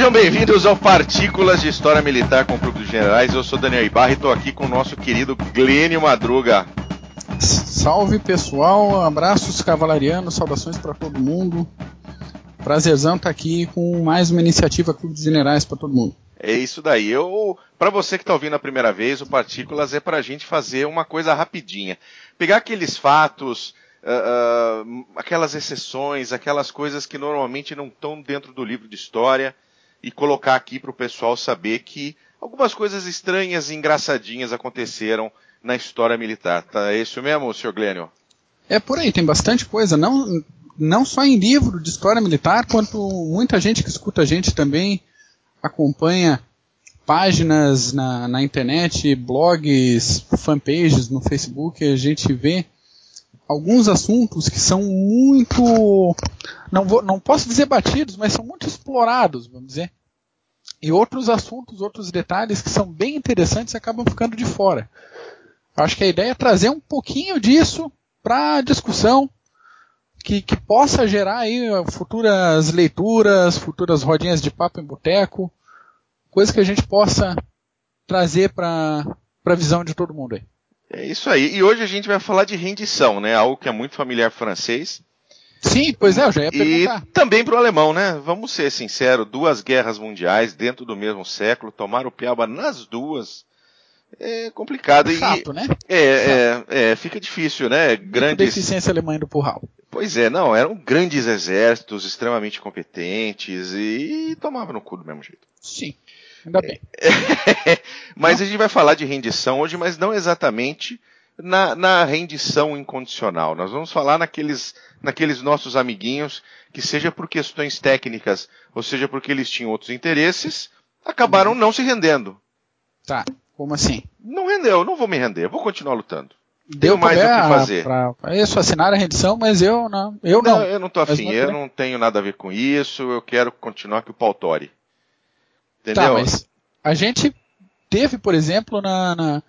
Sejam bem-vindos ao Partículas de História Militar com o Clube dos Generais. Eu sou Daniel Ibarra e estou aqui com o nosso querido Glênio Madruga. Salve pessoal, abraços cavalarianos, saudações para todo mundo. Prazerzão estar tá aqui com mais uma iniciativa Clube dos Generais para todo mundo. É isso daí. Eu, para você que está ouvindo a primeira vez, o Partículas é para a gente fazer uma coisa rapidinha, pegar aqueles fatos, uh, uh, aquelas exceções, aquelas coisas que normalmente não estão dentro do livro de história e colocar aqui para o pessoal saber que algumas coisas estranhas e engraçadinhas aconteceram na história militar. Tá? É isso mesmo, senhor Glênio? É por aí, tem bastante coisa. Não, não só em livro de história militar, quanto muita gente que escuta a gente também acompanha páginas na, na internet, blogs, fanpages no Facebook, a gente vê alguns assuntos que são muito. Não, vou, não posso dizer batidos, mas são muito explorados, vamos dizer. E outros assuntos, outros detalhes que são bem interessantes acabam ficando de fora. Acho que a ideia é trazer um pouquinho disso para a discussão, que, que, possa gerar aí futuras leituras, futuras rodinhas de papo em boteco, coisa que a gente possa trazer para a visão de todo mundo aí. É isso aí. E hoje a gente vai falar de rendição, né? Algo que é muito familiar francês. Sim, pois é, eu já ia perguntar. E também para o alemão, né? Vamos ser sinceros, duas guerras mundiais dentro do mesmo século, tomar o piaba nas duas é complicado. É chato, e, né? É, é, é, fica difícil, né? Grandes... deficiência alemã do Purral. Pois é, não, eram grandes exércitos, extremamente competentes e, tomavam no cu do mesmo jeito. Sim. Ainda bem. mas não. a gente vai falar de rendição hoje, mas não exatamente na, na, rendição incondicional. Nós vamos falar naqueles, naqueles nossos amiguinhos que, seja por questões técnicas, ou seja porque eles tinham outros interesses, acabaram não se rendendo. Tá, como assim? Não rendeu, não vou me render, vou continuar lutando. Deu mais o que fazer. Pra, isso, assinar a rendição, mas eu não. Eu não. não eu não tô afim, eu não tenho nada a ver com isso, eu quero continuar com o pau tori. Entendeu? Tá, mas a gente teve, por exemplo, na, na,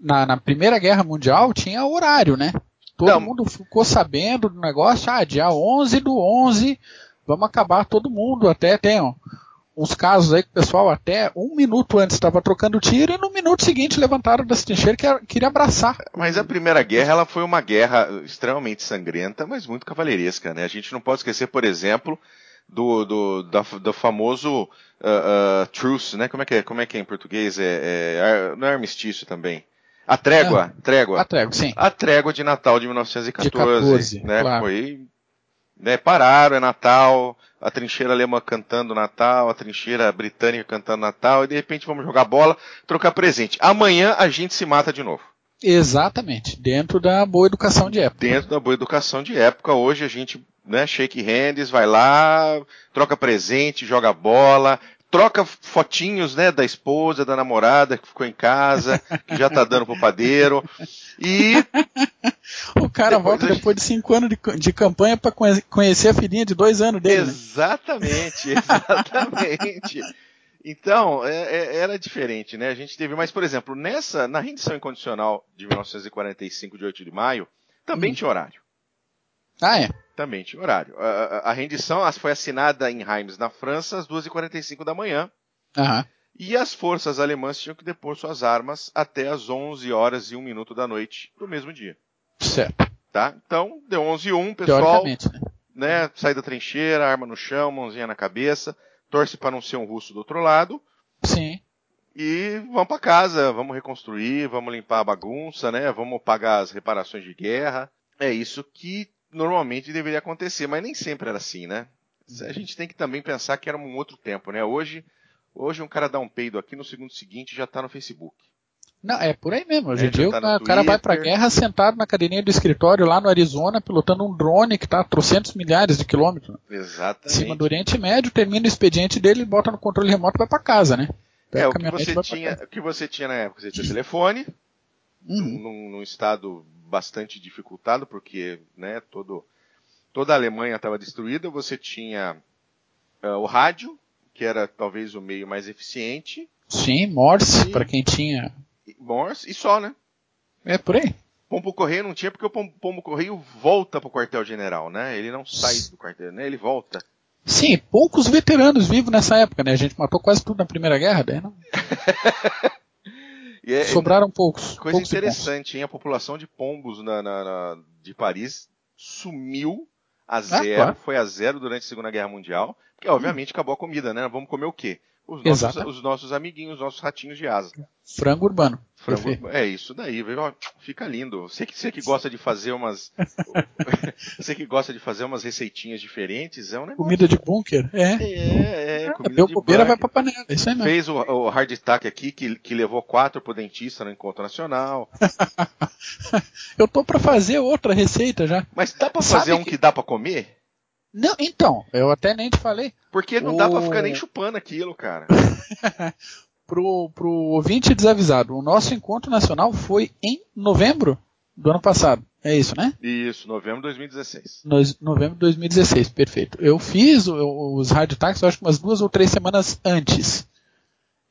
na, na Primeira Guerra Mundial, tinha horário, né? Todo Não. mundo ficou sabendo do negócio, ah, dia 11 do 11, vamos acabar todo mundo. Até tem ó, uns casos aí que o pessoal até um minuto antes estava trocando tiro e no minuto seguinte levantaram das trincheiras que queria abraçar. Mas a Primeira Guerra ela foi uma guerra extremamente sangrenta, mas muito cavalheiresca, né? A gente não pode esquecer, por exemplo, do, do, da, do famoso uh, uh, truce, né? Como é que é, como é, que é em português? É, é, não é armistício também. A trégua, é, trégua. A trégua, sim. A trégua de Natal de 1914, de 14, né? Claro. Foi, né? Pararam, é Natal, a trincheira alemã cantando Natal, a trincheira britânica cantando Natal, e de repente vamos jogar bola, trocar presente. Amanhã a gente se mata de novo. Exatamente, dentro da boa educação de época. Dentro da boa educação de época, hoje a gente né? Shake hands, vai lá, troca presente, joga bola, troca fotinhos, né, da esposa, da namorada que ficou em casa, que já tá dando pro padeiro. E o cara depois volta depois de cinco anos de, de campanha para conhecer a filhinha de dois anos dele. Né? Exatamente, né? exatamente. Então, é, é, era diferente, né? A gente teve, mas, por exemplo, nessa, na rendição incondicional de 1945, de 8 de maio, também hum. tinha horário. Ah, é? Também tinha horário. A, a, a, rendição foi assinada em Reims, na França, às 2h45 da manhã. Uhum. E as forças alemãs tinham que depor suas armas até as 11 horas e 1 minuto da noite do mesmo dia. Certo. Tá? Então, deu 11 e 1, pessoal. Né? né? Sai da trincheira, arma no chão, mãozinha na cabeça. Torce para não ser um russo do outro lado. Sim. E vamos para casa, vamos reconstruir, vamos limpar a bagunça, né? Vamos pagar as reparações de guerra. É isso que normalmente deveria acontecer, mas nem sempre era assim, né? A gente tem que também pensar que era um outro tempo, né? Hoje, hoje um cara dá um peido aqui, no segundo seguinte já está no Facebook. Não, é por aí mesmo. Hoje em dia tá o cara vai pra guerra sentado na cadeirinha do escritório lá no Arizona, pilotando um drone que está a trocentos milhares de quilômetros. Exatamente. Em cima do Oriente Médio, termina o expediente dele, bota no controle remoto e vai para casa, né? Pega é, o que, você tinha, o que você tinha na época, você tinha telefone, uhum. num, num estado bastante dificultado, porque né, todo, toda a Alemanha estava destruída. Você tinha uh, o rádio, que era talvez o meio mais eficiente. Sim, Morse, para quem tinha. Morse, e só, né? É por aí. Pombo Correio não tinha, porque o Pombo, Correio volta para o quartel-general, né? Ele não sai do quartel, né? Ele volta. Sim, poucos veteranos vivos nessa época, né? A gente matou quase tudo na Primeira Guerra, não. é, Sobraram poucos. Coisa poucos interessante, hein? A população de pombos na, na, na, de Paris sumiu a ah, zero, ah, claro. foi a zero durante a Segunda Guerra Mundial, porque obviamente hum. acabou a comida, né? Vamos comer o quê? Os nossos, os nossos amiguinhos, os nossos ratinhos de asa. Frango urbano. Frango, é isso daí, fica lindo. Você que, você que gosta de fazer umas. você que gosta de fazer umas receitinhas diferentes, é um negócio. Comida de bunker? É. É, é. Comida Deu bobeira, vai pra panela. Isso aí mesmo. Fez o, o hard attack aqui, que, que levou quatro pro dentista no encontro nacional. Eu tô pra fazer outra receita já. Mas dá pra fazer um que... que dá pra comer? Não, então, eu até nem te falei. Porque não o... dá pra ficar nem chupando aquilo, cara. pro, pro ouvinte desavisado, o nosso encontro nacional foi em novembro do ano passado. É isso, né? Isso, novembro de 2016. No, novembro de 2016, perfeito. Eu fiz os rádio táxis, acho que umas duas ou três semanas antes.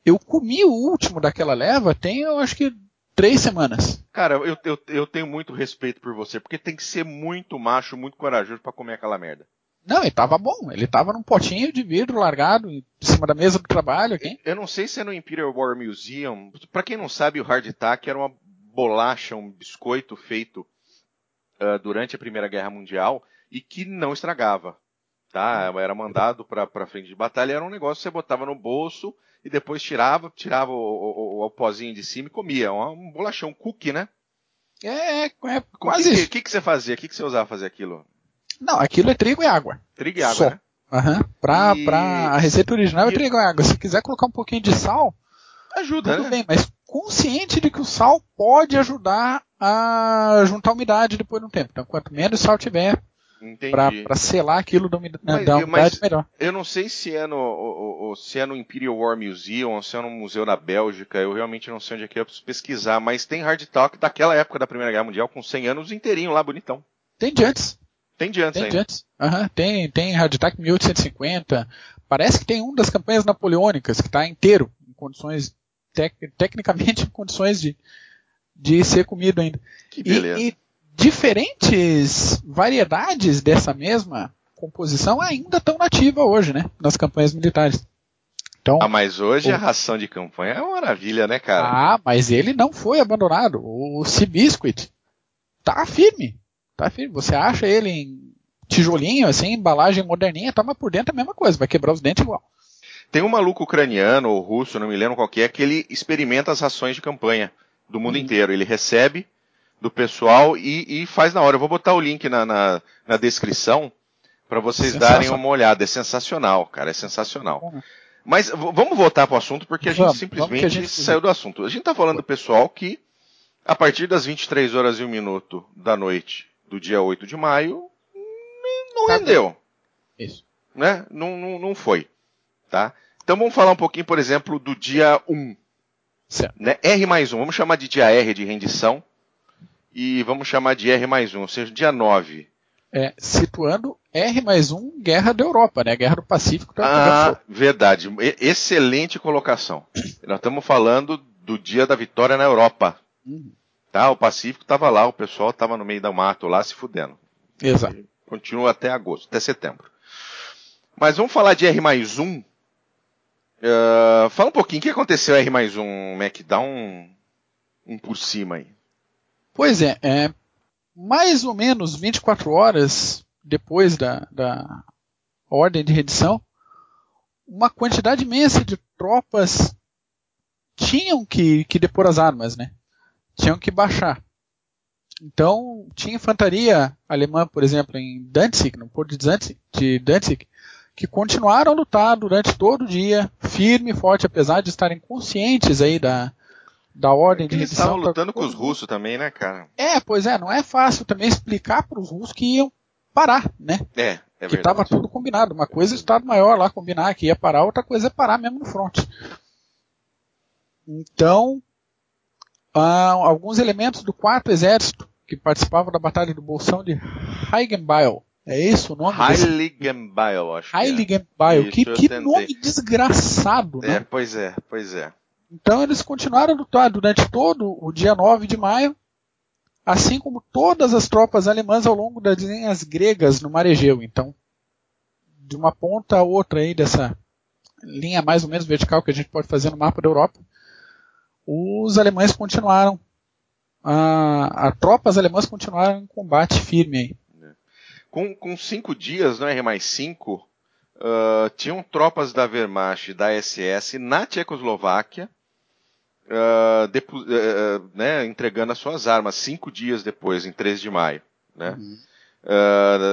Eu comi o último daquela leva tem, eu acho que, três semanas. Cara, eu, eu, eu tenho muito respeito por você, porque tem que ser muito macho, muito corajoso para comer aquela merda. Não, ele tava bom. Ele tava num potinho de vidro largado em cima da mesa do trabalho. Aqui. Eu não sei se é no Imperial War Museum. Para quem não sabe, o hardtack era uma bolacha, um biscoito feito uh, durante a Primeira Guerra Mundial e que não estragava. Tá? Era mandado para frente de batalha. Era um negócio que você botava no bolso e depois tirava, tirava o, o, o, o pozinho de cima e comia. Um, um bolachão, um cookie, né? É, é, é quase O que, que, que, você fazia? O que, que você usava fazer aquilo? Não, aquilo é trigo e água. Trigo e água, Só. né? Uhum. Pra, e... pra a receita original é trigo e água. Se quiser colocar um pouquinho de sal, ajuda, tudo né? bem, mas consciente de que o sal pode ajudar a juntar umidade depois de um tempo. Então, quanto menos sal tiver, para selar aquilo da, umidade, mas, da umidade melhor. Eu não sei se é, no, se é no Imperial War Museum ou se é no museu na Bélgica, eu realmente não sei onde é que é, eu preciso pesquisar, mas tem hard talk daquela época da Primeira Guerra Mundial, com 100 anos inteirinho lá, bonitão. Tem de antes. Tem de antes tem ainda. De antes. Uhum, tem, tem Hard Attack 1850. Parece que tem um das campanhas napoleônicas que está inteiro, em condições, tec, tecnicamente em condições de, de ser comido ainda. Que beleza. E, e diferentes variedades dessa mesma composição ainda estão nativa hoje, né? Nas campanhas militares. Então, ah, mas hoje o... a ração de campanha é uma maravilha, né, cara? Ah, mas ele não foi abandonado. O Seabiscuit tá firme. Tá firme. Você acha ele em tijolinho, assim, embalagem moderninha, toma por dentro a mesma coisa, vai quebrar os dentes igual. Tem um maluco ucraniano ou russo, não me lembro qual que é, que ele experimenta as rações de campanha do mundo uhum. inteiro. Ele recebe do pessoal e, e, faz na hora. Eu vou botar o link na, na, na descrição para vocês darem uma olhada. É sensacional, cara, é sensacional. Uhum. Mas vamos voltar para o assunto porque a gente vamos, simplesmente a gente... saiu do assunto. A gente está falando do pessoal que, a partir das 23 horas e um minuto da noite do dia 8 de maio, não tá rendeu. Isso. Né? Não, não, não foi. Tá? Então vamos falar um pouquinho, por exemplo, do dia 1. Certo. Né? R mais 1. Vamos chamar de dia R de rendição. E vamos chamar de R mais 1, ou seja, dia 9. É, situando R mais 1, Guerra da Europa, né? Guerra do Pacífico. Tá ah, verdade. Excelente colocação. Nós estamos falando do dia da vitória na Europa. Uhum. Tá? O Pacífico estava lá, o pessoal estava no meio do mato lá se fudendo. Exato. E continua até agosto, até setembro. Mas vamos falar de R mais 1. Uh, fala um pouquinho, o que aconteceu R mais 1, Mac? Dá um, um por cima aí. Pois é, é, mais ou menos 24 horas depois da, da ordem de redição, uma quantidade imensa de tropas tinham que, que depor as armas, né? Tinham que baixar. Então, tinha infantaria alemã, por exemplo, em Danzig, no porto de Danzig, de Danzig, que continuaram a lutar durante todo o dia, firme e forte, apesar de estarem conscientes aí da, da ordem de Eles estavam lutando com os russos também, né, cara? É, pois é, não é fácil também explicar para os russos que iam parar, né? É, é Que estava tudo combinado. Uma coisa é o Estado Maior lá combinar que ia parar, outra coisa é parar mesmo no front. Então, ah, alguns elementos do quarto exército que participavam da batalha do Bolsão de Heiligenbeil. É isso o nome? Heiligenbeil, acho Heiligenbeil. Que, que, que nome desgraçado, né? É, pois é, pois é. Então eles continuaram a lutar durante todo o dia 9 de maio, assim como todas as tropas alemãs ao longo das linhas gregas no mar Egeu. Então, de uma ponta a outra aí dessa linha mais ou menos vertical que a gente pode fazer no mapa da Europa, os alemães continuaram, a, a tropas alemãs continuaram em combate firme aí. Com, com cinco dias, não é mais cinco, uh, tinham tropas da Wehrmacht e da SS na Tchecoslováquia, uh, depo, uh, né, entregando as suas armas cinco dias depois, em 3 de maio. Né? Uhum.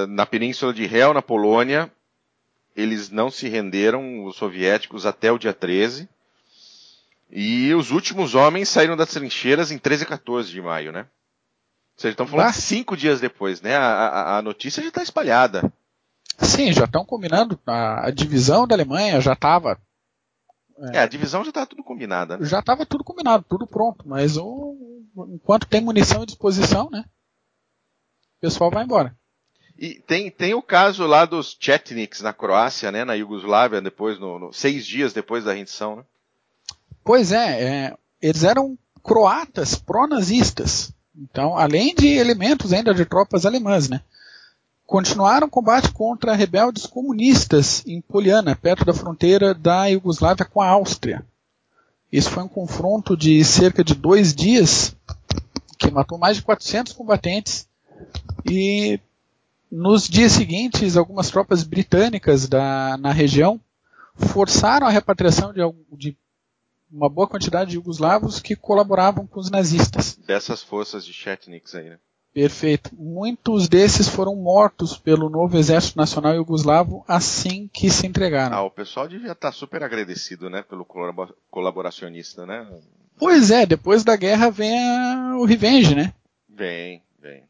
na península de Hel, na Polônia, eles não se renderam, os soviéticos, até o dia 13. E os últimos homens saíram das trincheiras em 13 e 14 de maio, né? Ou seja, estão falando cinco dias depois, né? A, a, a notícia já está espalhada. Sim, já estão combinando. A, a, divisão da Alemanha já estava. É, é, a divisão já estava tudo combinada. Né? Já estava tudo combinado, tudo pronto. Mas o, enquanto tem munição à disposição, né? O pessoal vai embora. E tem, tem o caso lá dos Chetniks na Croácia, né? Na Iugoslávia, depois, no, no seis dias depois da rendição, né? Pois é, é eles eram croatas pró-nazistas. Então, além de elementos ainda de tropas alemãs, né? Continuaram o combate contra rebeldes comunistas em Poliana, perto da fronteira da Iugoslávia com a Áustria. Isso foi um confronto de cerca de dois dias, que matou mais de 400 combatentes, e nos dias seguintes, algumas tropas britânicas da, na região forçaram a repatriação de, de uma boa quantidade de jugoslavos que colaboravam com os nazistas. Dessas forças de Chetniks aí, né? Perfeito. Muitos desses foram mortos pelo novo Exército Nacional Yugoslavo assim que se entregaram. Ah, o pessoal devia estar super agradecido, né, pelo colaboracionista, né? Pois é, depois da guerra vem a... o revenge, né? Vem, vem.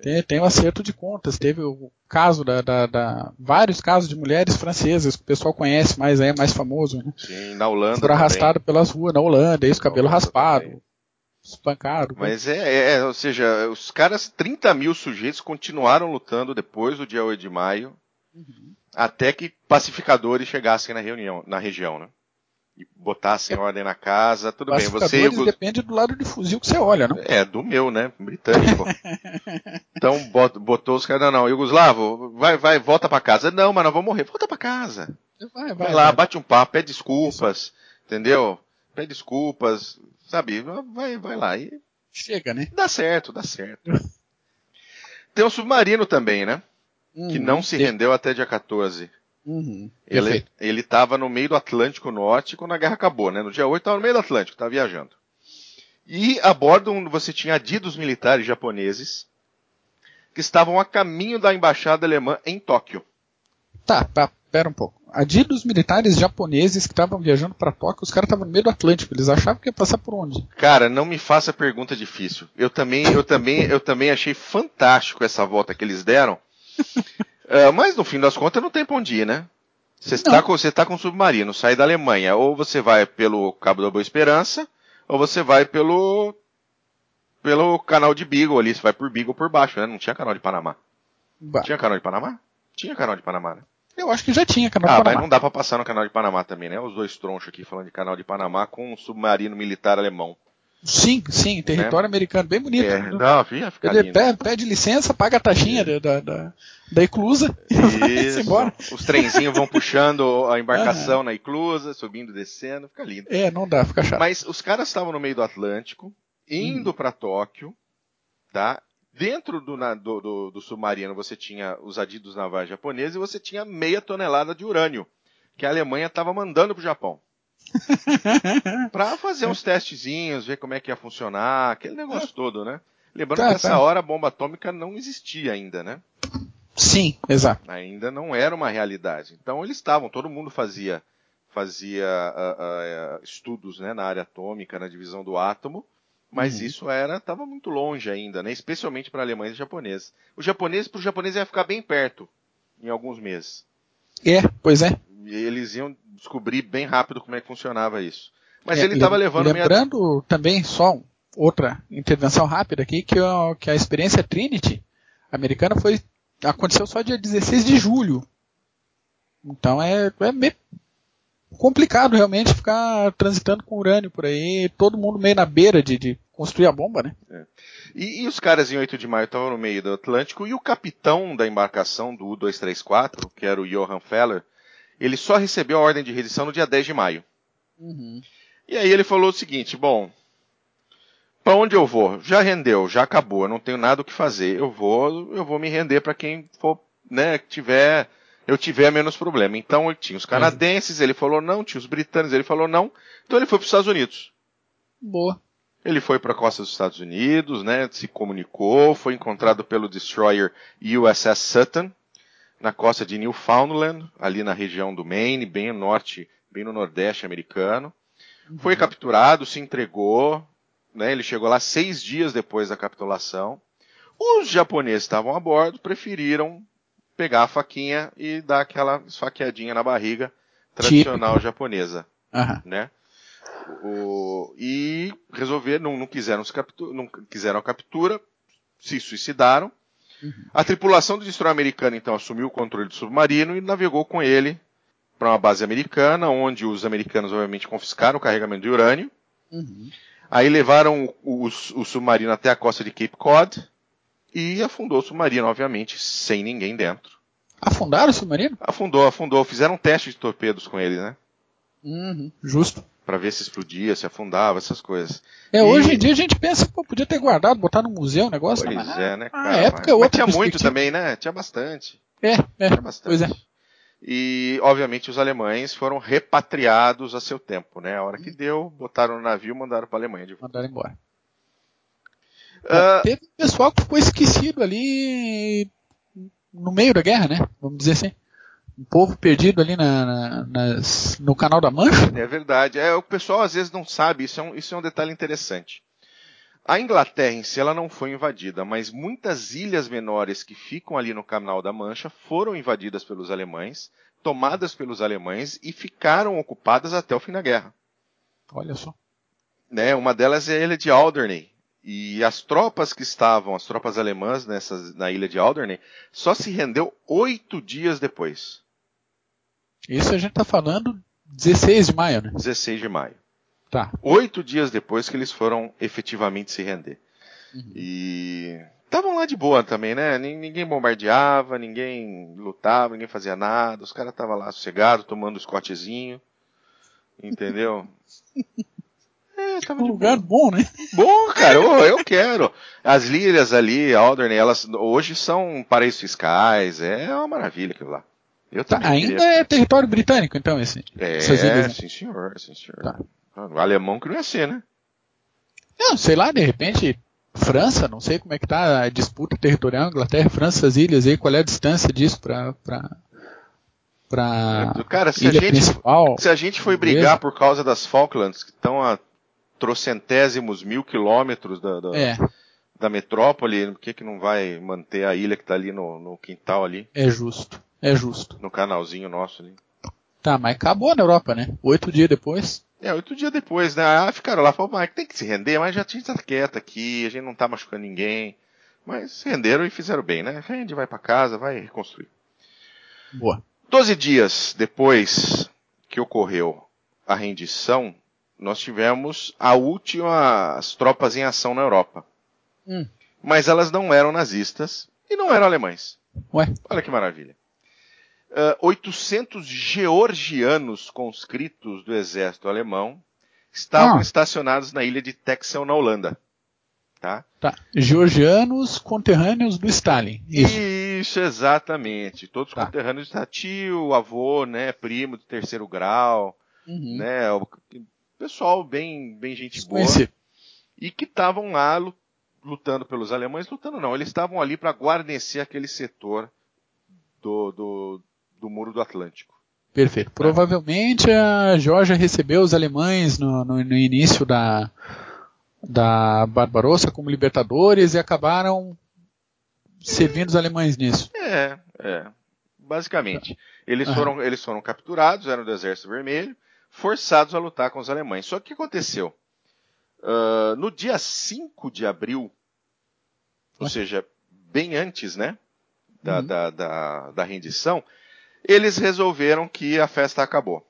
Tem, tem um acerto de contas. Teve o caso da, da, da, vários casos de mulheres francesas que o pessoal conhece mais aí, é mais famoso. Né? Sim, na Holanda. Foram arrastados pelas ruas na Holanda, isso, cabelo raspado, também. espancado. Mas é, é, é, ou seja, os caras, 30 mil sujeitos continuaram lutando depois do dia 8 de maio, uhum. até que pacificadores chegassem na reunião, na região, né? E botassem é. ordem na casa, tudo bem. Você depende do lado de fuzil que você olha, não? É, do meu, né? Britânico. então botou os caras, não, não, Yugoslavo, vai, vai, volta para casa. Não, mas nós vamos morrer. Volta para casa. Vai, vai, vai lá, vai. bate um papo, pede desculpas, Isso. entendeu? Pede desculpas, sabe? Vai, vai lá. E... Chega, né? Dá certo, dá certo. Tem um submarino também, né? Hum, que não se rendeu até dia 14. Uhum, ele estava no meio do Atlântico Norte quando a guerra acabou, né? No dia 8 estava no meio do Atlântico, estava viajando. E a bordo você tinha adidos militares japoneses que estavam a caminho da embaixada alemã em Tóquio. Tá, tá, pera um pouco. Adidos militares japoneses que estavam viajando para Tóquio, os caras estavam no meio do Atlântico, eles achavam que ia passar por onde? Cara, não me faça pergunta difícil. Eu também, eu também, eu também achei fantástico essa volta que eles deram. Uh, mas no fim das contas não tem pra onde ir, né? Você está com, tá com um submarino, sai da Alemanha, ou você vai pelo Cabo da Boa Esperança, ou você vai pelo pelo canal de Beagle ali, você vai por Beagle por baixo, né? Não tinha canal de Panamá. Bah. Tinha canal de Panamá? Tinha canal de Panamá, né? Eu acho que já tinha canal ah, de Panamá. Ah, mas não dá pra passar no canal de Panamá também, né? Os dois tronchos aqui falando de canal de Panamá com um submarino militar alemão. Sim, sim, território né? americano, bem bonito. É, não, fica, Ele pede, pede, licença, paga a taxinha é. da, da, da eclusa e embora. Os trenzinhos vão puxando a embarcação na eclusa, subindo, descendo, fica lindo. É, não dá, fica chato. Mas os caras estavam no meio do Atlântico, indo hum. para Tóquio, tá? Dentro do, do, do, do, submarino você tinha os adidos navais japoneses e você tinha meia tonelada de urânio, que a Alemanha estava mandando para o Japão. para fazer uns testezinhos, ver como é que ia funcionar, aquele negócio todo, né? Lembrando tá, que nessa tá. hora a bomba atômica não existia ainda, né? Sim, exato. Ainda não era uma realidade. Então eles estavam, todo mundo fazia fazia uh, uh, estudos né, na área atômica, na divisão do átomo, mas uhum. isso era estava muito longe ainda, né? Especialmente para alemães e japoneses. O japonês para o japonês ia ficar bem perto em alguns meses. É, pois é. E eles iam descobrir bem rápido como é que funcionava isso. Mas é, ele estava levando. Lembrando minha... também só outra intervenção rápida aqui que, que a experiência Trinity americana foi aconteceu só dia 16 de julho. Então é, é meio complicado realmente ficar transitando com urânio por aí, todo mundo meio na beira de, de construir a bomba, né? É. E, e, os caras em 8 de maio estavam no meio do Atlântico e o capitão da embarcação do U-234, que era o Johan Feller, ele só recebeu a ordem de rendição no dia 10 de maio. Uhum. E aí ele falou o seguinte: bom, para onde eu vou? Já rendeu, já acabou, eu não tenho nada o que fazer. Eu vou, eu vou me render para quem for, né, tiver, eu tiver menos problema. Então tinha os canadenses, ele falou não, tinha os britânicos, ele falou não. Então ele foi para os Estados Unidos. Boa. Ele foi para a costa dos Estados Unidos, né, se comunicou, foi encontrado pelo destroyer USS Sutton na costa de Newfoundland, ali na região do Maine, bem no norte, bem no nordeste americano. Uhum. Foi capturado, se entregou, né? Ele chegou lá seis dias depois da capitulação. Os japoneses estavam a bordo, preferiram pegar a faquinha e dar aquela esfaqueadinha na barriga tradicional Típico. japonesa, uhum. né? O, e resolveram, não, não, quiseram não quiseram a captura, se suicidaram. Uhum. A tripulação do destroyer americano então assumiu o controle do submarino e navegou com ele para uma base americana, onde os americanos obviamente confiscaram o carregamento de urânio. Uhum. Aí levaram o, o, o, submarino até a costa de Cape Cod e afundou o submarino, obviamente, sem ninguém dentro. Afundaram o submarino? Afundou, afundou. Fizeram um teste de torpedos com ele, né? Uhum, justo. Para ver se explodia, se afundava, essas coisas. É, e... hoje em dia a gente pensa, pô, podia ter guardado, botar no museu o negócio. Pois mas, é, né, cara? A época é mas, mas tinha muito também, né? Tinha bastante. É, é. Tinha bastante. Pois é. E, obviamente, os alemães foram repatriados a seu tempo, né? A hora que deu, botaram no navio e mandaram para a Alemanha de volta. Mandaram embora. Uh, teve pessoal que ficou esquecido ali no meio da guerra, né? Vamos dizer assim. Um povo perdido ali na, na, nas, no canal da Mancha. É verdade. É, o pessoal às vezes não sabe, isso é um, isso é um detalhe interessante. A Inglaterra em si ela não foi invadida, mas muitas ilhas menores que ficam ali no Canal da Mancha foram invadidas pelos alemães, tomadas pelos alemães e ficaram ocupadas até o fim da guerra. Olha só. Né, uma delas é a ilha de Alderney. E as tropas que estavam, as tropas alemãs nessas, na ilha de Alderney, só se rendeu oito dias depois. Isso a gente está falando 16 de maio, né? 16 de maio. Tá. Oito dias depois que eles foram efetivamente se render. Uhum. E estavam lá de boa também, né? Ninguém bombardeava, ninguém lutava, ninguém fazia nada. Os caras estavam lá sossegados, tomando o Scotchzinho. Entendeu? É, tava um lugar boa. bom, né? Bom, cara, eu, eu quero. As lírias ali, Alderney, elas hoje são paraísos fiscais, é uma maravilha aquilo lá. Eu tá, ainda queria... é território britânico, então, esse. É, ilhas, sim senhor, sim senhor. Tá. O alemão que não ia ser, né? Não, sei lá, de repente, França, não sei como é que tá a disputa territorial, Inglaterra, França, as ilhas aí, qual é a distância disso pra, pra, pra Cara, se a, gente, principal, se a gente foi brigar por causa das Falklands, que estão a trocentésimos mil quilômetros da, da, é. da metrópole, por que, que não vai manter a ilha que está ali no, no quintal ali? É justo, é justo. No canalzinho nosso ali. Tá, mas acabou na Europa, né? Oito dias depois. É, oito dias depois, né? Ah, ficaram lá, falaram, mas tem que se render, mas já tinha estar quieto aqui, a gente não tá machucando ninguém. Mas se renderam e fizeram bem, né? Rende, vai para casa, vai reconstruir. Boa. Doze dias depois que ocorreu a rendição, nós tivemos a última as tropas em ação na Europa. Hum. Mas elas não eram nazistas e não eram alemães. Ué? Olha que maravilha 800 georgianos conscritos do exército alemão estavam ah. estacionados na ilha de Texel, na Holanda. Tá? tá? Georgianos conterrâneos do Stalin. Isso, Isso exatamente. Todos tá. conterrâneos do tio, avô, né, primo de terceiro grau, uhum. né, o pessoal bem, bem gente boa. E que estavam lá lutando pelos alemães, lutando não, eles estavam ali para guarnecer aquele setor do, do, do Muro do Atlântico. Perfeito. Provavelmente a Georgia recebeu os alemães no, no, no início da, da Barbarossa como libertadores e acabaram servindo os alemães nisso. É, é. Basicamente. Eles, foram, eles foram capturados, eram do Exército Vermelho, forçados a lutar com os alemães. Só que o que aconteceu? Uh, no dia 5 de abril, ou seja, bem antes né, da, uhum. da, da, da rendição, eles resolveram que a festa acabou.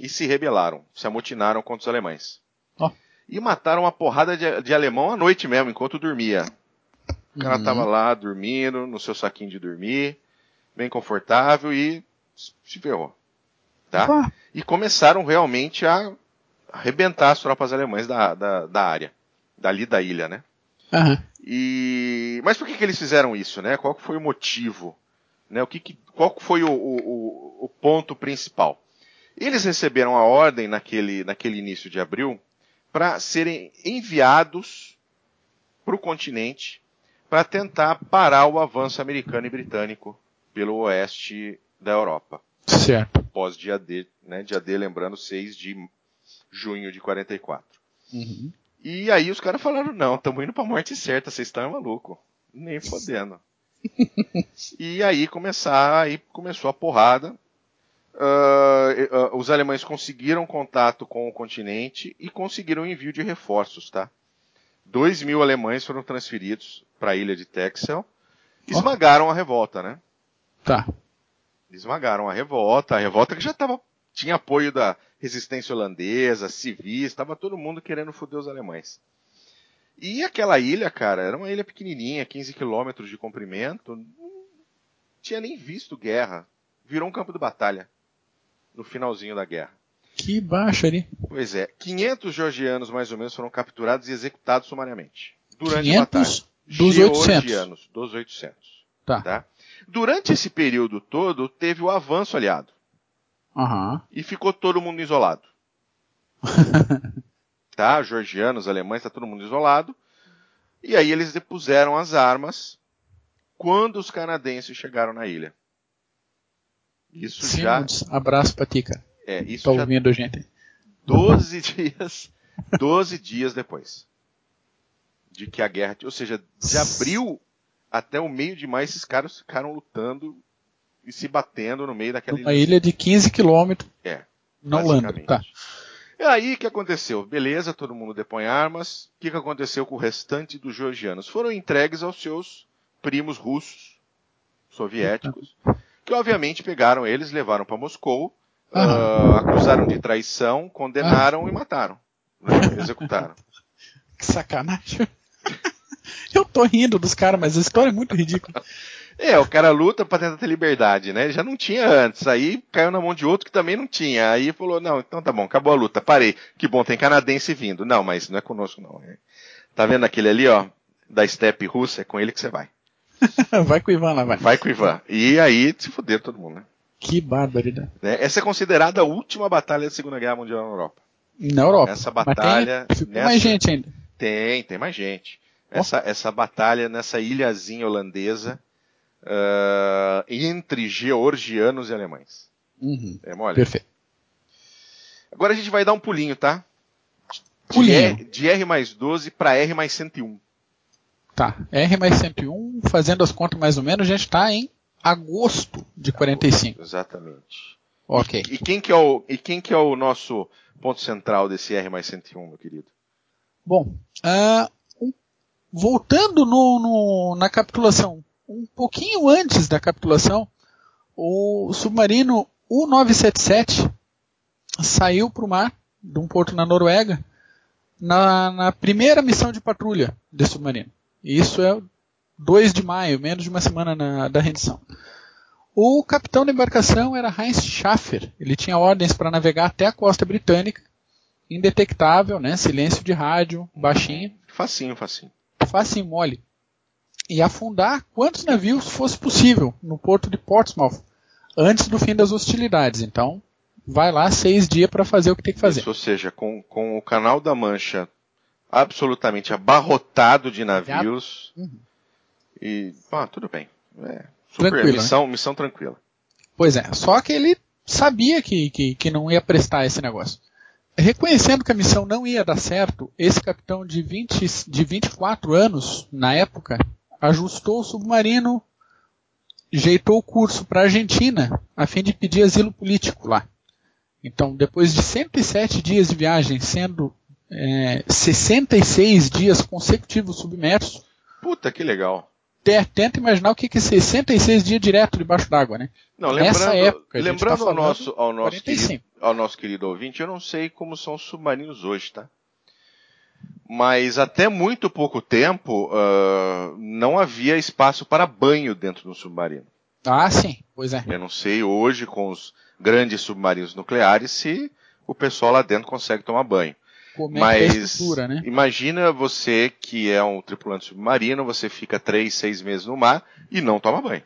E se rebelaram, se amotinaram contra os alemães. Oh. e mataram uma porrada de, de alemão à noite mesmo, enquanto dormia. O cara uhum. tava lá dormindo, no seu saquinho de dormir, bem confortável e se ferrou. Tá? E começaram realmente a arrebentar as tropas alemãs da, da, da área, dali da ilha, né? Uhum. E, mas por que, que eles fizeram isso, né? Qual foi o motivo? Né? O que, que qual foi o, o, o ponto principal? Eles receberam a ordem naquele, naquele início de abril para serem enviados para o continente para tentar parar o avanço americano e britânico pelo oeste da Europa. Certo. Pós dia D, né? Dia D, lembrando, 6 de junho de 44. Uhum. E aí os caras falaram, não, estamos indo pra morte certa, vocês estão maluco. Nem fodendo. E aí começar, aí começou a porrada. Uh, uh, os alemães conseguiram contato com o continente e conseguiram envio de reforços, tá? Dois mil alemães foram transferidos para a ilha de Texel. Esmagaram a revolta, né? Tá. Esmagaram a revolta, a revolta que já tava, tinha apoio da resistência holandesa, civis, estava todo mundo querendo foder os alemães. E aquela ilha, cara, era uma ilha pequenininha, 15 quilômetros de comprimento, não tinha nem visto guerra. Virou um campo de batalha no finalzinho da guerra. Que baixo ali. Pois é, 500 georgianos mais ou menos foram capturados e executados sumariamente. Durante 500 a batalha. Dos georgianos, 800. dos 800. Tá. tá. Durante esse período todo, teve o avanço aliado. Uhum. E ficou todo mundo isolado. tá? Georgianos, alemães, tá todo mundo isolado. E aí eles depuseram as armas quando os canadenses chegaram na ilha. Isso Simonds, já. Abraço pra ti, cara. É, isso tá já... ouvindo, gente. 12 dias. 12 dias depois. De que a guerra. Ou seja, de abril até o meio de maio, esses caras ficaram lutando e se batendo no meio daquela Uma ilha. ilha de 15 quilômetros. É. Na Holanda. Tá. E aí o que aconteceu? Beleza, todo mundo depõe armas. O que, que aconteceu com o restante dos georgianos? Foram entregues aos seus primos russos, soviéticos, que obviamente pegaram eles, levaram para Moscou, uh, acusaram de traição, condenaram ah. e mataram. Né? Executaram. que sacanagem. Eu tô rindo dos caras, mas a história é muito ridícula. É, o cara luta para tentar ter liberdade, né? Já não tinha antes. Aí caiu na mão de outro que também não tinha. Aí falou: não, então tá bom, acabou a luta, parei. Que bom, tem canadense vindo. Não, mas não é conosco, não. Tá vendo aquele ali, ó, da steppe russa? É com ele que você vai. vai com o Ivan lá, vai. Vai com o Ivan. E aí se fuder todo mundo, né? Que barbaridade. Né? Essa é considerada a última batalha da Segunda Guerra Mundial na Europa. Na Europa. Essa batalha. Tem, nessa... mais gente ainda. Tem, tem mais gente. Essa, oh. essa batalha nessa ilhazinha holandesa uh, entre georgianos e alemães. Uhum. É mole? Perfeito. Agora a gente vai dar um pulinho, tá? Pulinho. De R, de R mais 12 para R mais 101. Tá. R mais 101, fazendo as contas mais ou menos, a gente está em agosto de 45. Exatamente. Ok. E, e, quem que é o, e quem que é o nosso ponto central desse R mais 101, meu querido? Bom, uh, voltando no, no, na capitulação um pouquinho antes da capitulação, o submarino U-977 saiu para o mar de um porto na Noruega na, na, primeira missão de patrulha desse submarino. Isso é 2 de maio, menos de uma semana na, da rendição. O capitão da embarcação era Heinz Schaffer. Ele tinha ordens para navegar até a costa britânica, indetectável, né? Silêncio de rádio, baixinho. Facinho, facinho. Facinho, mole e afundar quantos navios fosse possível no porto de Portsmouth antes do fim das hostilidades. Então, vai lá seis dias para fazer o que tem que fazer. Isso, ou seja, com, com o Canal da Mancha absolutamente abarrotado de navios. Uhum. E, ah, tudo bem. É, super, Tranquilo, missão, né? missão tranquila. Pois é, só que ele sabia que, que, que não ia prestar esse negócio. Reconhecendo que a missão não ia dar certo, esse capitão de, 20, de 24 anos, na época, ajustou o submarino, jeitou o curso para a Argentina, a fim de pedir asilo político lá. Então, depois de 107 dias de viagem, sendo é, 66 dias consecutivos submersos. Puta, que legal. Tenta imaginar o que é 66 dias direto debaixo d'água, né? Não, lembrando, Nessa época, lembrando tá ao, nosso, ao, nosso querido, ao nosso querido ouvinte, eu não sei como são os submarinos hoje, tá? Mas até muito pouco tempo uh, não havia espaço para banho dentro do submarino. Ah, sim, pois é. Eu não sei hoje com os grandes submarinos nucleares se o pessoal lá dentro consegue tomar banho. Como é Mas é estrutura, né? imagina você que é um tripulante submarino, você fica três, seis meses no mar e não toma banho.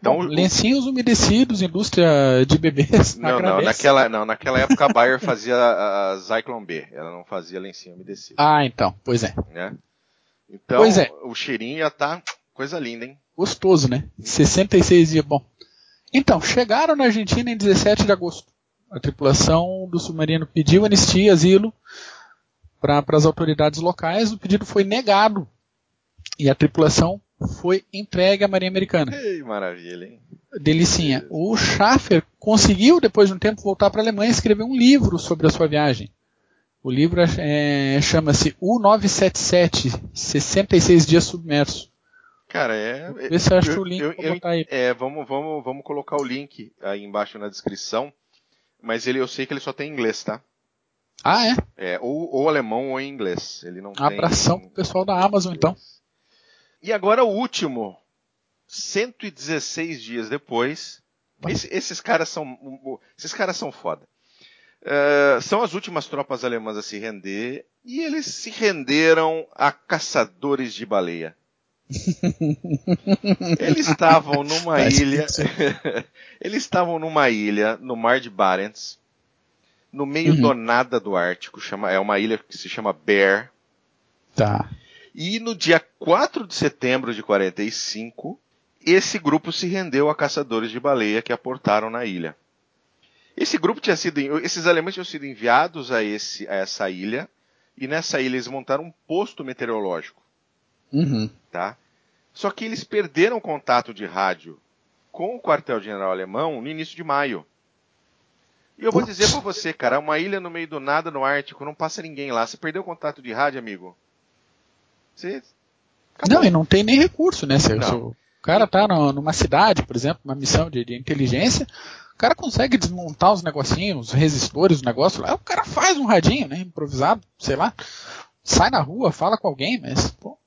Então, Bom, o- lencinhos umedecidos, indústria de bebês. Não, não, naquela, não, naquela época a Bayer fazia a, a Zyklon B, ela não fazia lencinho umedecido, Ah, então, pois é. né? Então, Pois é. o cheirinho já tá coisa linda, hein? Gostoso, né? 66 dias, bom. Então, chegaram na Argentina em 17 de agosto. A tripulação do submarino pediu anistia, asilo para as autoridades locais. O pedido foi negado e a tripulação foi entregue à Marinha Americana. Ei, maravilha, hein? Delicinha. O Schaffer conseguiu, depois de um tempo, voltar para a Alemanha e escrever um livro sobre a sua viagem. O livro é, chama-se U-977, 66 dias submerso. Cara, é. Vê se o link eu- eu- botar aí. É, vamos, vamos, vamos colocar o link aí embaixo na descrição. Mas ele, eu sei que ele só tem em inglês, tá? Ah, é? É, ou, ou alemão ou inglês. Ele não tem. Abração pro pessoal da Amazon, então. E agora o último. 116 dias depois. Esse- esses caras são. Esses caras são foda. É, são as últimas tropas alemãs a se render. E eles se renderam a caçadores de baleia. Eles estavam numa ilha. eles estavam numa ilha no Mar de Barents, no meio Uhum. do nada do Ártico. Chama, é uma ilha que se chama Bear. Tá. E no dia 4 de setembro de 45, esse grupo se rendeu a caçadores de baleia que aportaram na ilha. Esse grupo tinha sido, esses alemães tinham sido enviados a, esse, a essa ilha e nessa ilha eles montaram um posto meteorológico, Uhum. tá? Só que eles perderam contato de rádio com o quartel-general alemão no início de maio. E eu vou dizer pra você, cara, uma ilha no meio do nada no Ártico, não passa ninguém lá. Você perdeu o contato de rádio, amigo? Você Não, e não tem nem recurso, né? Se, o cara tá no- numa cidade, por exemplo, uma missão de, de inteligência, o cara consegue desmontar os negocinhos, os resistores, o negócio lá, o cara faz um radinho, né? Improvisado, sei lá. Sai na rua, fala com alguém, mas, pô,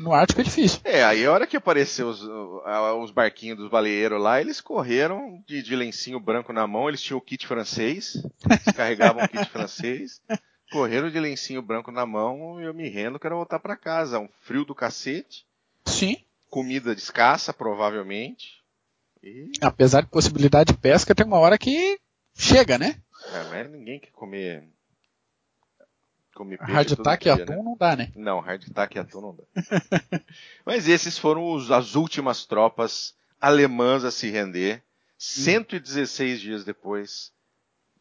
no Ártico é difícil. É, aí a hora que apareceu os, os barquinhos dos baleeiros lá, eles correram de, de lencinho branco na mão, eles tinham o kit francês, eles carregavam o kit francês, correram de lencinho branco na mão e eu me rendo, quero voltar pra casa. Um frio do cacete, Sim. comida de escassa, provavelmente. E Apesar de possibilidade de pesca, tem uma hora que chega, né? é, não é ninguém que comer. Comer peixe e todo dia, atum né? não dá, né? Não, hardtack e atum não dá. Mas esses foram os- as últimas tropas alemãs a se render, 116 dias depois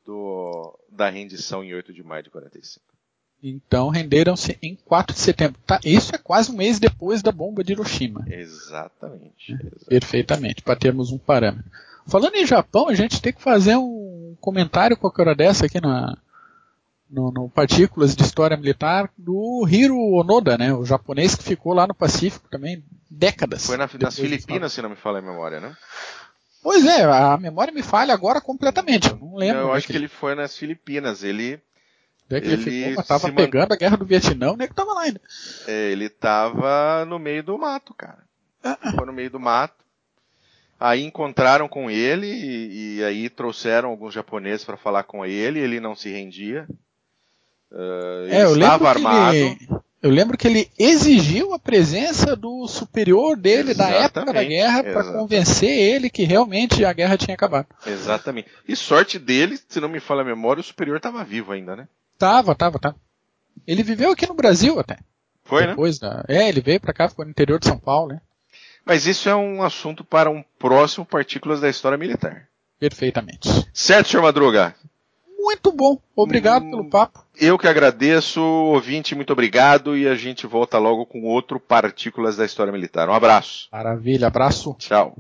do, da rendição em 8 de maio de 45. Então renderam-se em 4 de setembro. Tá, isso é quase um mês depois da bomba de Hiroshima. Exatamente. exatamente. Perfeitamente, para termos um parâmetro. Falando em Japão, a gente tem que fazer um comentário qualquer hora dessa aqui na, no, no Partículas de História Militar do Hiro Onoda, né? O japonês que ficou lá no Pacífico também décadas. Foi na- nas Filipinas, se não me falha a memória, né? Pois é, a memória me falha agora completamente. Eu não lembro. Eu é acho que ele foi nas Filipinas. Ele é que ele, ele ficou, tava se man- pegando a guerra do Vietnã, onde é que tava lá ainda? É, ele tava no meio do mato, cara. Foi no meio do mato. Aí encontraram com ele e, e aí trouxeram alguns japoneses para falar com ele. Ele não se rendia. Ah, ele É, eu estava armado. ele, eu lembro que ele exigiu a presença do superior dele da época da guerra para convencer ele que realmente a guerra tinha acabado. Exatamente. E sorte dele, se não me falha a memória, o superior estava vivo ainda, né? Tava, tava, tava. Ele viveu aqui no Brasil até. Foi, né? Depois da... É, ele veio pra cá, ficou no interior de São Paulo, né? Mas isso é um assunto para um próximo Partículas da História Militar. Perfeitamente. Certo, senhor Madruga? Muito bom. Obrigado Hum. pelo papo. Eu que agradeço, ouvinte, muito obrigado e a gente volta logo com outro Partículas da História Militar. Um abraço. Maravilha, abraço. Tchau.